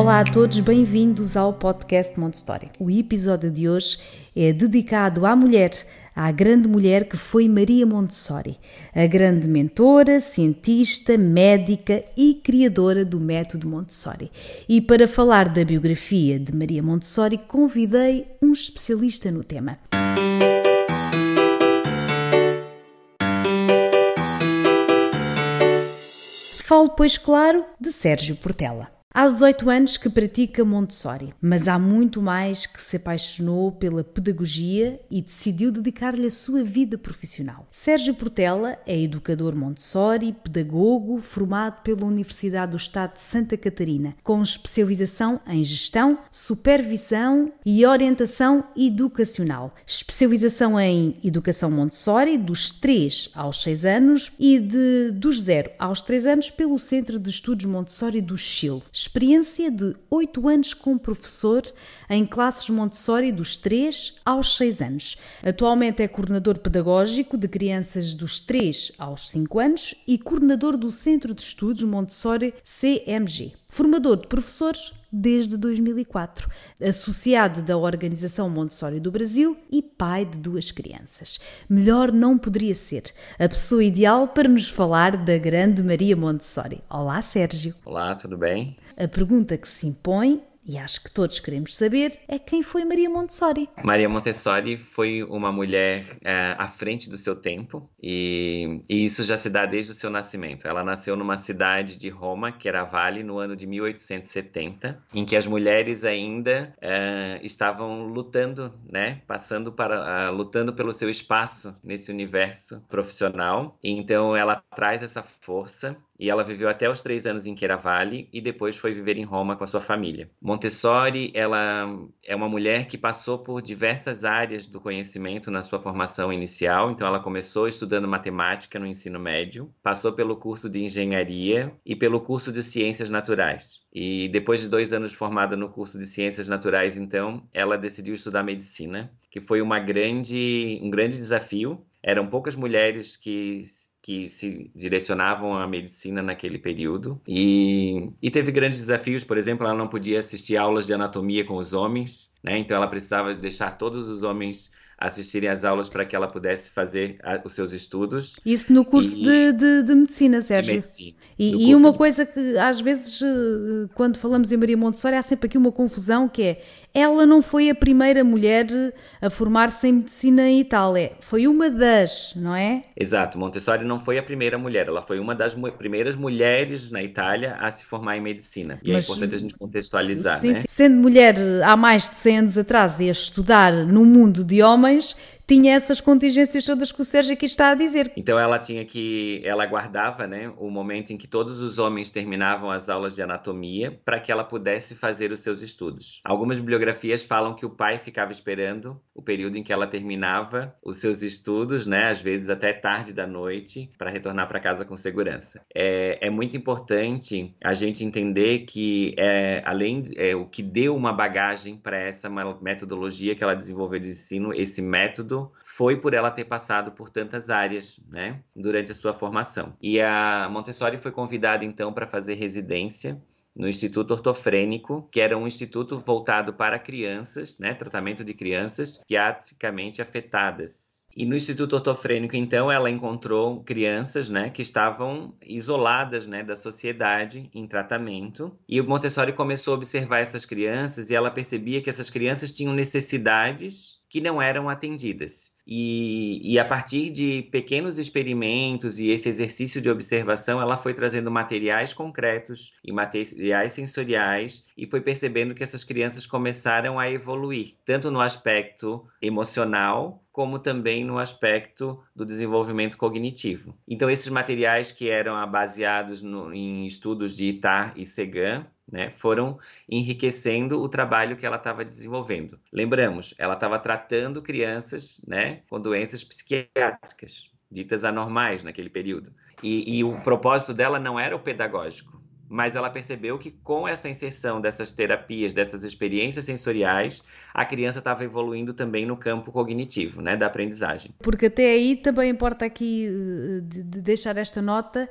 Olá a todos, bem-vindos ao podcast Montessori. O episódio de hoje é dedicado à mulher, à grande mulher que foi Maria Montessori, a grande mentora, cientista, médica e criadora do método Montessori. E para falar da biografia de Maria Montessori, convidei um especialista no tema. Falo, pois, claro, de Sérgio Portela. Há 18 anos que pratica Montessori, mas há muito mais que se apaixonou pela pedagogia e decidiu dedicar-lhe a sua vida profissional. Sérgio Portela é educador Montessori, pedagogo, formado pela Universidade do Estado de Santa Catarina, com especialização em gestão, supervisão e orientação educacional. Especialização em educação Montessori dos 3 aos 6 anos e de dos 0 aos 3 anos pelo Centro de Estudos Montessori do Chile experiência de oito anos como professor em classes Montessori dos 3 aos 6 anos. Atualmente é coordenador pedagógico de crianças dos 3 aos 5 anos e coordenador do Centro de Estudos Montessori CMG. Formador de professores desde 2004, associado da Organização Montessori do Brasil e pai de duas crianças. Melhor não poderia ser a pessoa ideal para nos falar da grande Maria Montessori. Olá, Sérgio. Olá, tudo bem? A pergunta que se impõe e acho que todos queremos saber, é quem foi Maria Montessori. Maria Montessori foi uma mulher é, à frente do seu tempo e, e, isso já se dá desde o seu nascimento. Ela nasceu numa cidade de Roma, que era Vale, no ano de 1870, em que as mulheres ainda é, estavam lutando, né, passando para, uh, lutando pelo seu espaço nesse universo profissional. E então ela traz essa força e ela viveu até os três anos em Chiaravalle e depois foi viver em Roma com a sua família. Montessori, ela é uma mulher que passou por diversas áreas do conhecimento na sua formação inicial, então ela começou estudando matemática no ensino médio, passou pelo curso de engenharia e pelo curso de ciências naturais. E depois de dois anos formada no curso de ciências naturais, então, ela decidiu estudar medicina, que foi uma grande, um grande desafio. Eram poucas mulheres que que se direcionavam à medicina naquele período. E, e teve grandes desafios, por exemplo, ela não podia assistir aulas de anatomia com os homens, né? então ela precisava deixar todos os homens assistirem às aulas para que ela pudesse fazer a, os seus estudos. Isso no curso e, de, de, de, medicina, Sérgio. De medicina. E, e uma de... coisa que às vezes, eh, quando falamos em Maria Montessori, há sempre aqui uma confusão que é ela não foi a primeira mulher a formar-se em medicina em Itália, foi uma das, não é? Exato, Montessori não foi a primeira mulher, ela foi uma das mu primeiras mulheres na Itália a se formar em medicina. E é Mas, é importante a gente contextualizar, sim, né? Sim. Sendo mulher há mais de 100 anos atrás e a estudar no mundo de homens, tinha essas contingências todas que o Sérgio aqui está a dizer. Então ela tinha que, ela guardava, né, o momento em que todos os homens terminavam as aulas de anatomia para que ela pudesse fazer os seus estudos. Algumas bibliografias falam que o pai ficava esperando o período em que ela terminava os seus estudos, né, às vezes até tarde da noite, para retornar para casa com segurança. É, é, muito importante a gente entender que é, além é, o que deu uma bagagem para essa metodologia que ela desenvolveu de ensino, esse método foi por ela ter passado por tantas áreas, né, durante a sua formação. E a Montessori foi convidada então para fazer residência no Instituto Ortofrênico, que era um instituto voltado para crianças, né, tratamento de crianças psiquiatricamente afetadas. E no Instituto Ortofrênico, então, ela encontrou crianças, né, que estavam isoladas, né, da sociedade em tratamento. E o Montessori começou a observar essas crianças e ela percebia que essas crianças tinham necessidades que não eram atendidas. E, e, a partir de pequenos experimentos e esse exercício de observação, ela foi trazendo materiais concretos e materiais sensoriais e foi percebendo que essas crianças começaram a evoluir, tanto no aspecto emocional como também no aspecto do desenvolvimento cognitivo. Então, esses materiais que eram baseados no, em estudos de Itar e Segan, né, foram enriquecendo o trabalho que ela estava desenvolvendo. Lembramos, ela estava tratando crianças né, com doenças psiquiátricas, ditas anormais naquele período. E, e, o propósito dela não era o pedagógico, mas ela percebeu que com essa inserção dessas terapias, dessas experiências sensoriais, a criança estava evoluindo também no campo cognitivo, né, da aprendizagem. Porque até aí também importa aqui eh, de, de deixar esta nota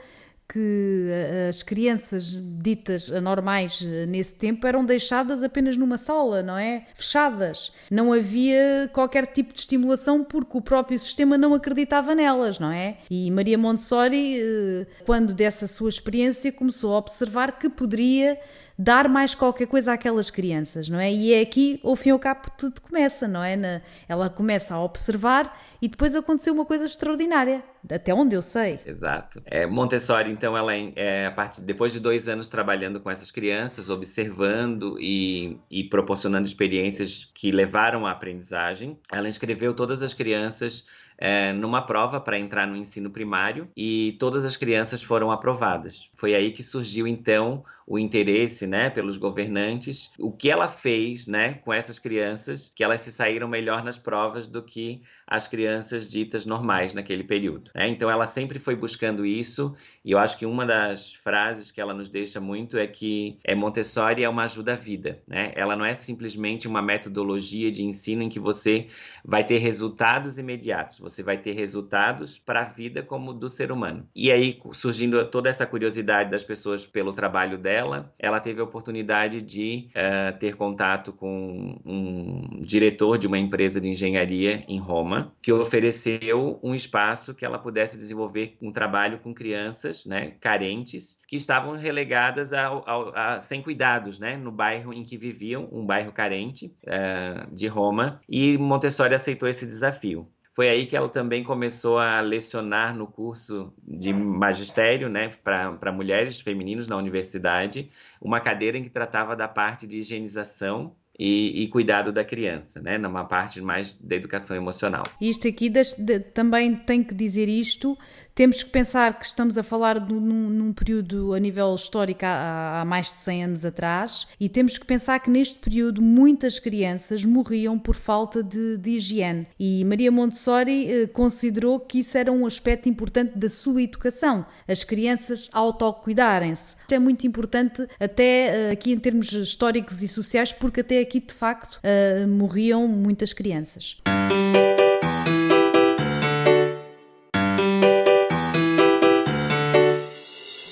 que eh, as crianças ditas anormais eh, nesse tempo eram deixadas apenas numa sala, não é? Fechadas. Não havia qualquer tipo de estimulação porque o próprio sistema não acreditava nelas, não é? E Maria Montessori, eh, quando dessa sua experiência, começou a observar que poderia dar mais qualquer coisa àquelas crianças, não é? E é aqui, ao fim e ao cabo, tudo começa, não é? Na, ela começa a observar e depois aconteceu uma coisa extraordinária, até onde eu sei. Exato. É, Montessori, então, ela é, a partir depois de dois anos trabalhando com essas crianças, observando e, e proporcionando experiências que levaram à aprendizagem, ela inscreveu todas as crianças é, numa prova para entrar no ensino primário e todas as crianças foram aprovadas. Foi aí que surgiu então o interesse, né, pelos governantes, o que ela fez, né, com essas crianças, que elas se saíram melhor nas provas do que as crianças ditas normais naquele período. Né? Então ela sempre foi buscando isso e eu acho que uma das frases que ela nos deixa muito é que é Montessori é uma ajuda à vida, né? Ela não é simplesmente uma metodologia de ensino em que você vai ter resultados imediatos, você vai ter resultados para a vida como do ser humano. E aí surgindo toda essa curiosidade das pessoas pelo trabalho dela ela teve a oportunidade de uh, ter contato com um diretor de uma empresa de engenharia em Roma, que ofereceu um espaço que ela pudesse desenvolver um trabalho com crianças né, carentes que estavam relegadas ao, ao, a, sem cuidados né, no bairro em que viviam, um bairro carente uh, de Roma, e Montessori aceitou esse desafio. Foi aí que ela também começou a lecionar no curso de magistério, né, para mulheres femininos na universidade, uma cadeira em que tratava da parte de higienização e, e, cuidado da criança, né? numa parte mais da educação emocional. Isto aqui de, também tem que dizer isto, temos que pensar que estamos a falar de, num, num, período a nível histórico há, há, mais de 100 anos atrás e temos que pensar que neste período muitas crianças morriam por falta de, de higiene e Maria Montessori eh, considerou que isso era um aspecto importante da sua educação, as crianças autocuidarem-se. É muito importante até eh, aqui em termos históricos e sociais porque até aqui de facto eh, morriam muitas crianças.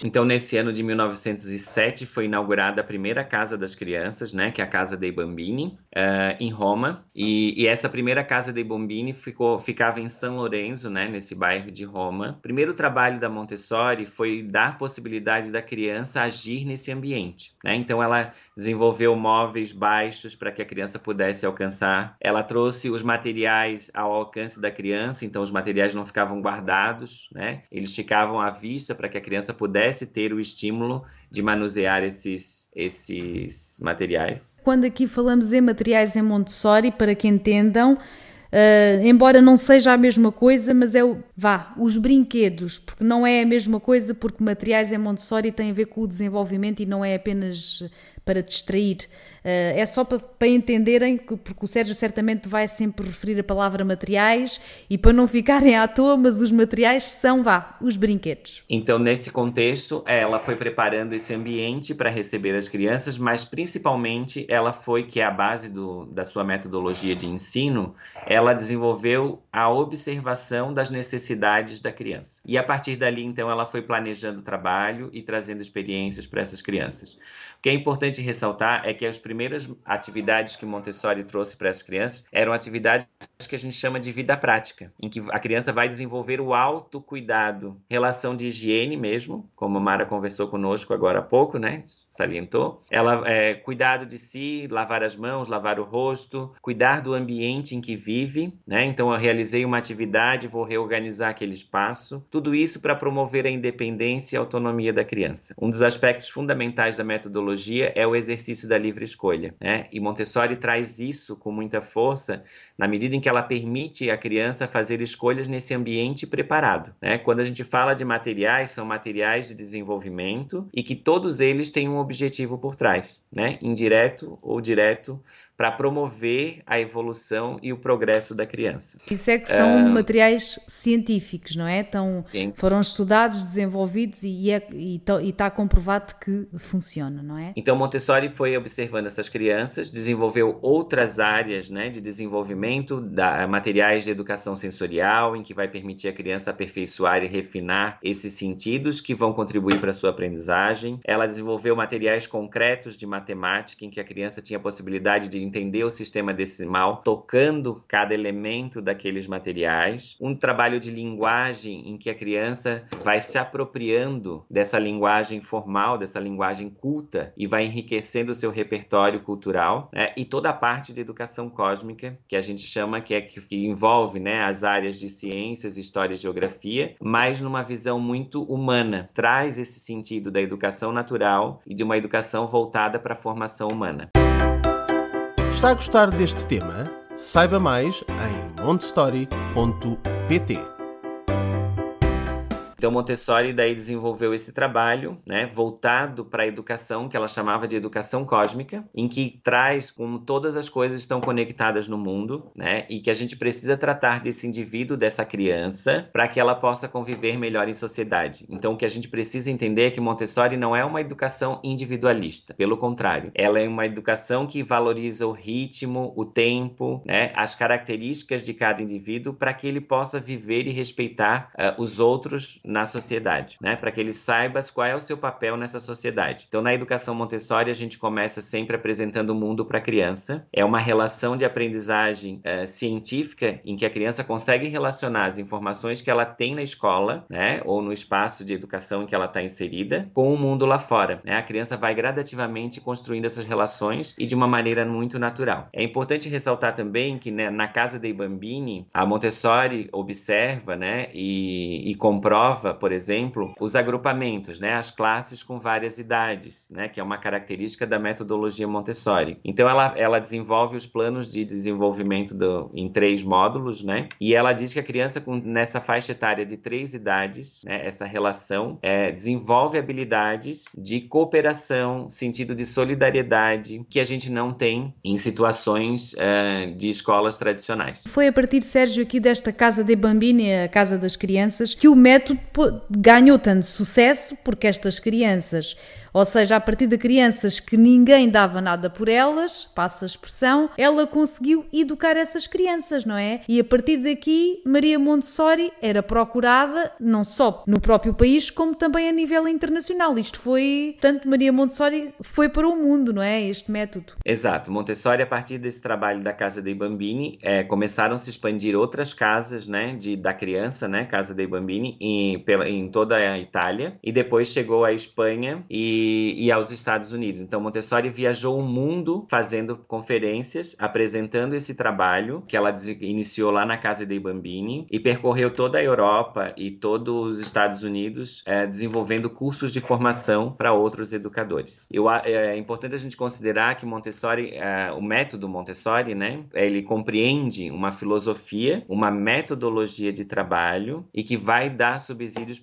Então, nesse ano de 1907, foi inaugurada a primeira Casa das Crianças, né, que é a Casa dei Bambini, uh, em Roma. E, e, essa primeira Casa dei Bambini ficou, ficava em São Lourenço, né, nesse bairro de Roma. Primeiro trabalho da Montessori foi dar possibilidade da criança agir nesse ambiente. Né? Então, ela desenvolveu móveis baixos para que a criança pudesse alcançar. Ela trouxe os materiais ao alcance da criança, então os materiais não ficavam guardados, né? eles ficavam à vista para que a criança pudesse pudesse ter o estímulo de manusear esses, esses materiais. Quando aqui falamos em materiais em Montessori, para que entendam, Uh, embora não seja a mesma coisa, mas é o, vá, os brinquedos, porque não é a mesma coisa, porque materiais em Montessori têm a ver com o desenvolvimento e não é apenas para distrair. Uh, é só para, para, entenderem, que, porque o Sérgio certamente vai sempre referir a palavra materiais e para não ficarem à toa, mas os materiais são, vá, os brinquedos. Então, nesse contexto, ela foi preparando esse ambiente para receber as crianças, mas principalmente ela foi, que é a base do, da sua metodologia de ensino, ela desenvolveu a observação das necessidades da criança. E a partir dali, então, ela foi planejando o trabalho e trazendo experiências para essas crianças. O que é importante ressaltar é que as primeiras atividades que Montessori trouxe para as crianças eram atividades que a gente chama de vida prática, em que a criança vai desenvolver o autocuidado, relação de higiene mesmo, como a Mara conversou conosco agora há pouco, né? Salientou. Ela é, cuidado de si, lavar as mãos, lavar o rosto, cuidar do ambiente em que vive, né? Então eu realizei uma atividade, vou reorganizar aquele espaço. Tudo isso para promover a independência e autonomia da criança. Um dos aspectos fundamentais da metodologia é o exercício da livre escolha escolha. Né? E Montessori traz isso com muita força na medida em que ela permite a criança fazer escolhas nesse ambiente preparado. Né? Quando a gente fala de materiais, são materiais de desenvolvimento e que todos eles têm um objetivo por trás, né? indireto ou direto, para promover a evolução e o progresso da criança. Isso é que são uh, materiais científicos, não é? Então, foram estudados, desenvolvidos e é, está comprovado que funciona, não é? Então, Montessori foi observando essas crianças, desenvolveu outras áreas né, de desenvolvimento, da, materiais de educação sensorial, em que vai permitir a criança aperfeiçoar e refinar esses sentidos que vão contribuir para a sua aprendizagem. Ela desenvolveu materiais concretos de matemática, em que a criança tinha a possibilidade de entender o sistema decimal, tocando cada elemento daqueles materiais. Um trabalho de linguagem em que a criança vai se apropriando dessa linguagem formal, dessa linguagem culta e vai enriquecendo o seu repertório cultural. Né? E toda a parte de educação cósmica, que a gente chama que é que envolve né, as áreas de ciências, história e geografia, mas numa visão muito humana. Traz esse sentido da educação natural e de uma educação voltada para a formação humana. Está a gostar deste tema? Saiba mais em montestory.pt. Então Montessori daí desenvolveu esse trabalho, né, voltado para a educação que ela chamava de educação cósmica, em que traz como todas as coisas estão conectadas no mundo, né, e que a gente precisa tratar desse indivíduo, dessa criança, para que ela possa conviver melhor em sociedade. Então o que a gente precisa entender é que Montessori não é uma educação individualista, pelo contrário, ela é uma educação que valoriza o ritmo, o tempo, né, as características de cada indivíduo para que ele possa viver e respeitar uh, os outros na sociedade, né? Para que ele saiba qual é o seu papel nessa sociedade. Então, na educação Montessori, a gente começa sempre apresentando o mundo para a criança. É uma relação de aprendizagem uh, científica em que a criança consegue relacionar as informações que ela tem na escola, né? Ou no espaço de educação em que ela está inserida, com o mundo lá fora. Né? A criança vai gradativamente construindo essas relações e de uma maneira muito natural. É importante ressaltar também que né, na casa dei Bambini, a Montessori observa, né? E, e comprova prova, por exemplo, os agrupamentos, né, as classes com várias idades, né, que é uma característica da metodologia Montessori. Então ela, ela desenvolve os planos de desenvolvimento do, em três módulos, né, e ela diz que a criança com, nessa faixa etária de três idades, né, essa relação, é, desenvolve habilidades de cooperação, sentido de solidariedade que a gente não tem em situações é, de escolas tradicionais. Foi a partir, Sérgio, aqui desta Casa de Bambini, a Casa das Crianças, que o método ganhou tanto sucesso porque estas crianças ou seja, a partir de crianças que ninguém dava nada por elas, passa a expressão, ela conseguiu educar essas crianças, não é? E a partir daqui, Maria Montessori era procurada não só no próprio país, como também a nível internacional. Isto foi, tanto Maria Montessori foi para o mundo, não é? Este método. Exato. Montessori, a partir desse trabalho da Casa dei Bambini, é, começaram a se expandir outras casas, né, de, da criança, né, Casa dei Bambini, em, pela, em toda a Itália, e depois chegou à Espanha e e, aos Estados Unidos. Então, Montessori viajou o mundo fazendo conferências, apresentando esse trabalho que ela iniciou lá na Casa dei Bambini e percorreu toda a Europa e todos os Estados Unidos, é, desenvolvendo cursos de formação para outros educadores. Eu, é, é importante a gente considerar que Montessori, é, o método Montessori, né, ele compreende uma filosofia, uma metodologia de trabalho e que vai dar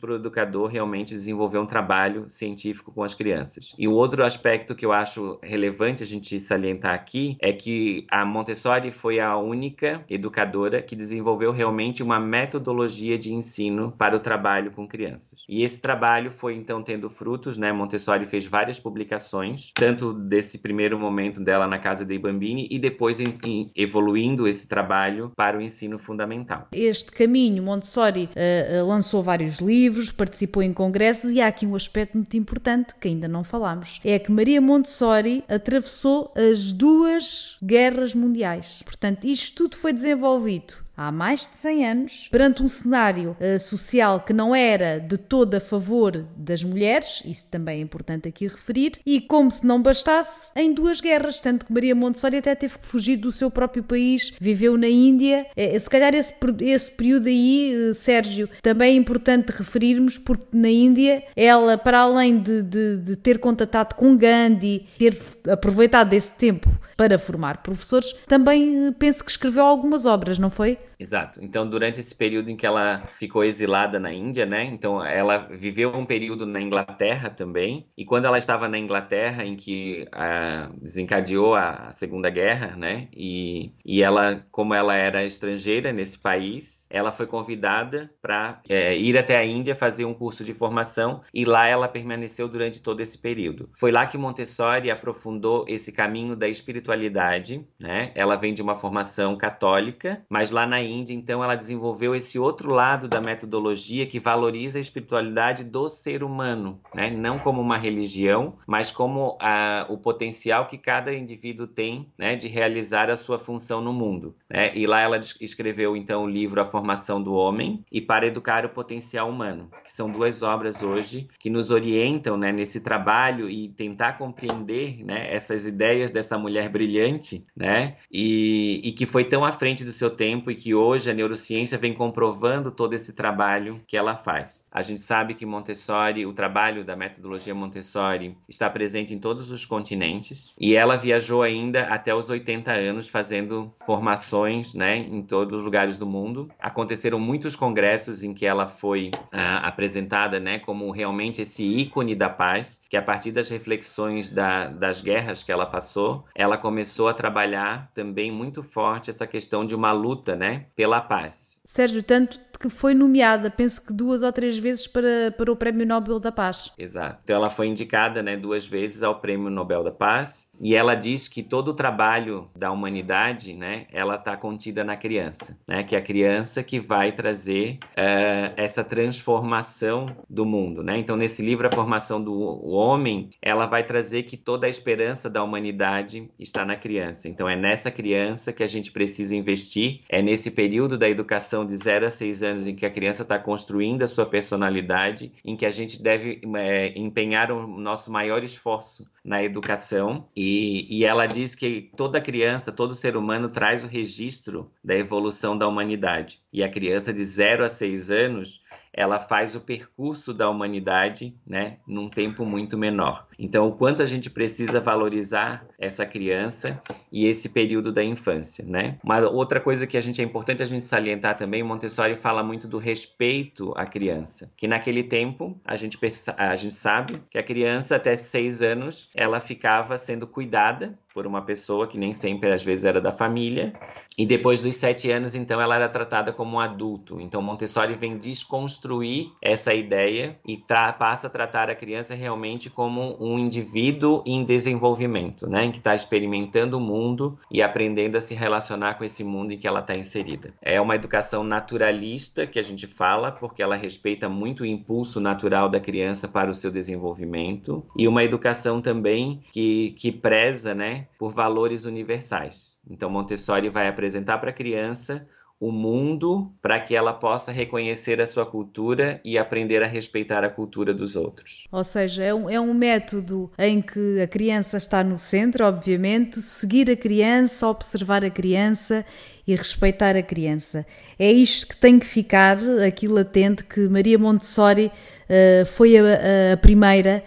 para o educador realmente desenvolver um trabalho científico com as crianças. E o outro aspecto que eu acho relevante a gente salientar aqui é que a Montessori foi a única educadora que desenvolveu realmente uma metodologia de ensino para o trabalho com crianças. E esse trabalho foi então tendo frutos, né? Montessori fez várias publicações, tanto desse primeiro momento dela na casa de Bambini e depois em, em, evoluindo esse trabalho para o ensino fundamental. Este caminho, Montessori uh, lançou vários livros, participou em congressos e há aqui um aspecto muito importante que ainda ainda não falámos, é que Maria Montessori atravessou as duas guerras mundiais. Portanto, isto tudo foi desenvolvido há mais de 100 anos, perante um cenário uh, social que não era de todo a favor das mulheres, isso também é importante aqui referir, e como se não bastasse, em duas guerras, tanto que Maria Montessori até teve que fugir do seu próprio país, viveu na Índia. É, se calhar esse, esse período aí, uh, Sérgio, também é importante referirmos, porque na Índia ela, para além de, de, de ter contatado com Gandhi, ter aproveitado esse tempo para formar professores, também uh, penso que escreveu algumas obras, não foi? Exato. Então, durante esse período em que ela ficou exilada na Índia, né? Então, ela viveu um período na Inglaterra também. E quando ela estava na Inglaterra, em que ah, desencadeou a Segunda Guerra, né? E, e ela, como ela era estrangeira nesse país, ela foi convidada para é, ir até a Índia fazer um curso de formação. E lá ela permaneceu durante todo esse período. Foi lá que Montessori aprofundou esse caminho da espiritualidade, né? Ela vem de uma formação católica, mas lá na Índia, então, ela desenvolveu esse outro lado da metodologia que valoriza a espiritualidade do ser humano, né? não como uma religião, mas como a, o potencial que cada indivíduo tem né? de realizar a sua função no mundo. Né? E lá ela escreveu, então, o livro A Formação do Homem e Para Educar o Potencial Humano, que são duas obras hoje que nos orientam né? nesse trabalho e tentar compreender né? essas ideias dessa mulher brilhante né? e, e que foi tão à frente do seu tempo e que hoje a neurociência vem comprovando todo esse trabalho que ela faz. A gente sabe que Montessori, o trabalho da metodologia Montessori, está presente em todos os continentes e ela viajou ainda até os 80 anos fazendo formações né, em todos os lugares do mundo. Aconteceram muitos congressos em que ela foi ah, apresentada né, como realmente esse ícone da paz, que a partir das reflexões da, das guerras que ela passou, ela começou a trabalhar também muito forte essa questão de uma luta né, pela paz. Sérgio, tanto que foi nomeada, penso que duas ou três vezes para, para o Prémio Nobel da Paz. Exato. Então ela foi indicada né, duas vezes ao Prêmio Nobel da Paz e ela diz que todo o trabalho da humanidade, né, ela está contida na criança, né, que é a criança que vai trazer uh, essa transformação do mundo, né. Então nesse livro a formação do homem, ela vai trazer que toda a esperança da humanidade está na criança. Então é nessa criança que a gente precisa investir, é nesse período da educação de 0 a 6 anos em que a criança está construindo a sua personalidade, em que a gente deve é, empenhar o nosso maior esforço na educação. E, e ela diz que toda criança, todo ser humano traz o registro da evolução da humanidade. E a criança de 0 a 6 anos ela faz o percurso da humanidade, né, num tempo muito menor. Então, o quanto a gente precisa valorizar essa criança e esse período da infância, né? Uma outra coisa que a gente é importante a gente salientar também, Montessori fala muito do respeito à criança, que naquele tempo a gente a gente sabe que a criança até seis anos ela ficava sendo cuidada por uma pessoa que nem sempre às vezes era da família e depois dos sete anos então ela era tratada como um adulto. Então Montessori vem desconstruir essa ideia e passa a tratar a criança realmente como um indivíduo em desenvolvimento, né, que está experimentando o mundo e aprendendo a se relacionar com esse mundo em que ela está inserida. É uma educação naturalista que a gente fala, porque ela respeita muito o impulso natural da criança para o seu desenvolvimento, e uma educação também que, que preza né, por valores universais. Então, Montessori vai apresentar para a criança o mundo para que ela possa reconhecer a sua cultura e aprender a respeitar a cultura dos outros. Ou seja, é um, é um método em que a criança está no centro, obviamente, seguir a criança, observar a criança e respeitar a criança. É isto que tem que ficar aqui latente que Maria Montessori uh, foi a, a primeira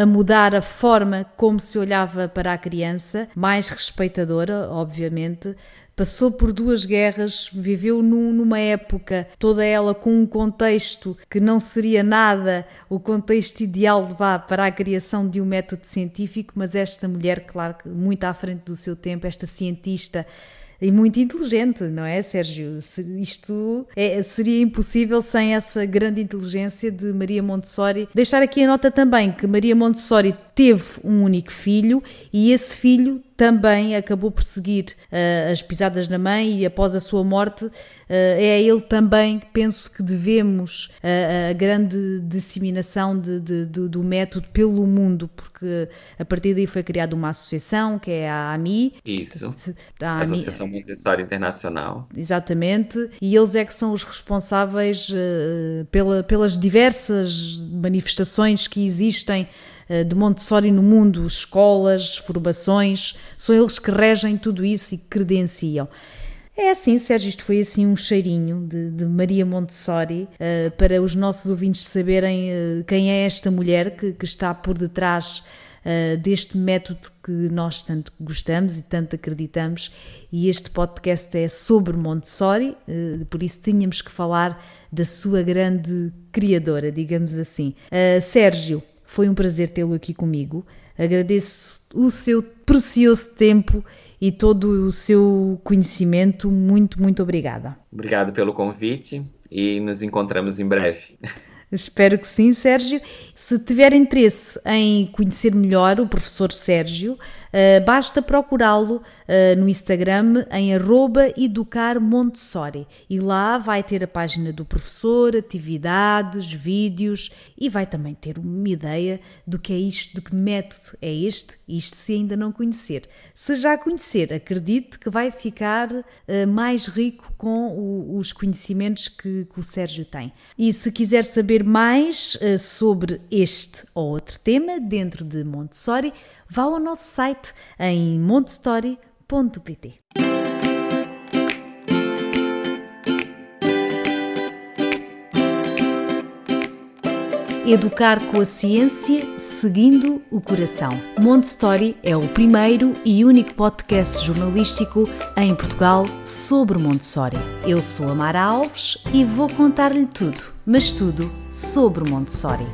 a mudar a forma como se olhava para a criança, mais respeitadora, obviamente, passou por duas guerras, viveu num, numa época, toda ela com um contexto que não seria nada o contexto ideal para a criação de um método científico, mas esta mulher, claro muito à frente do seu tempo, esta cientista e muito inteligente, não é, Sérgio? Isto é, seria impossível sem essa grande inteligência de Maria Montessori. Deixar aqui a nota também que Maria Montessori teve um único filho e esse filho também acabou por seguir uh, as pisadas da mãe e após a sua morte uh, é a ele também que penso que devemos uh, a grande disseminação de, de, de, do método pelo mundo, porque a partir daí foi criada uma associação que é a AMI. Isso, a AMI, Associação Montessori Internacional. Exatamente, e eles é que são os responsáveis pela, pelas diversas manifestações que existem de Montessori no mundo, escolas, formações, são eles que regem tudo isso e credenciam. É assim, Sérgio, isto foi assim um cheirinho de, de Maria Montessori uh, para os nossos ouvintes saberem uh, quem é esta mulher que, que está por detrás uh, deste método que nós tanto gostamos e tanto acreditamos. E este podcast é sobre Montessori, por isso tínhamos que falar da sua grande criadora, digamos assim. Sérgio, foi um prazer tê-lo aqui comigo. Agradeço o seu precioso tempo e todo o seu conhecimento. Muito, muito obrigada. Obrigado pelo convite e nos encontramos em breve. Espero que sim, Sérgio. Se tiver interesse em conhecer melhor o professor Sérgio, Uh, basta procurá-lo uh, no Instagram em educarmontessori e lá vai ter a página do professor, atividades, vídeos e vai também ter uma ideia do que é isto, de que método é este, isto se ainda não conhecer. Se já conhecer, acredite que vai ficar uh, mais rico com o, os conhecimentos que, que, o Sérgio tem. E se quiser saber mais sobre este ou outro tema dentro de Montessori, vá ao nosso site em montestory.pt. Educar com a ciência, seguindo o coração. Montessori é o primeiro e único podcast jornalístico em Portugal sobre Montessori. Eu sou a Mara Alves e vou contar-lhe tudo, mas tudo sobre Montessori.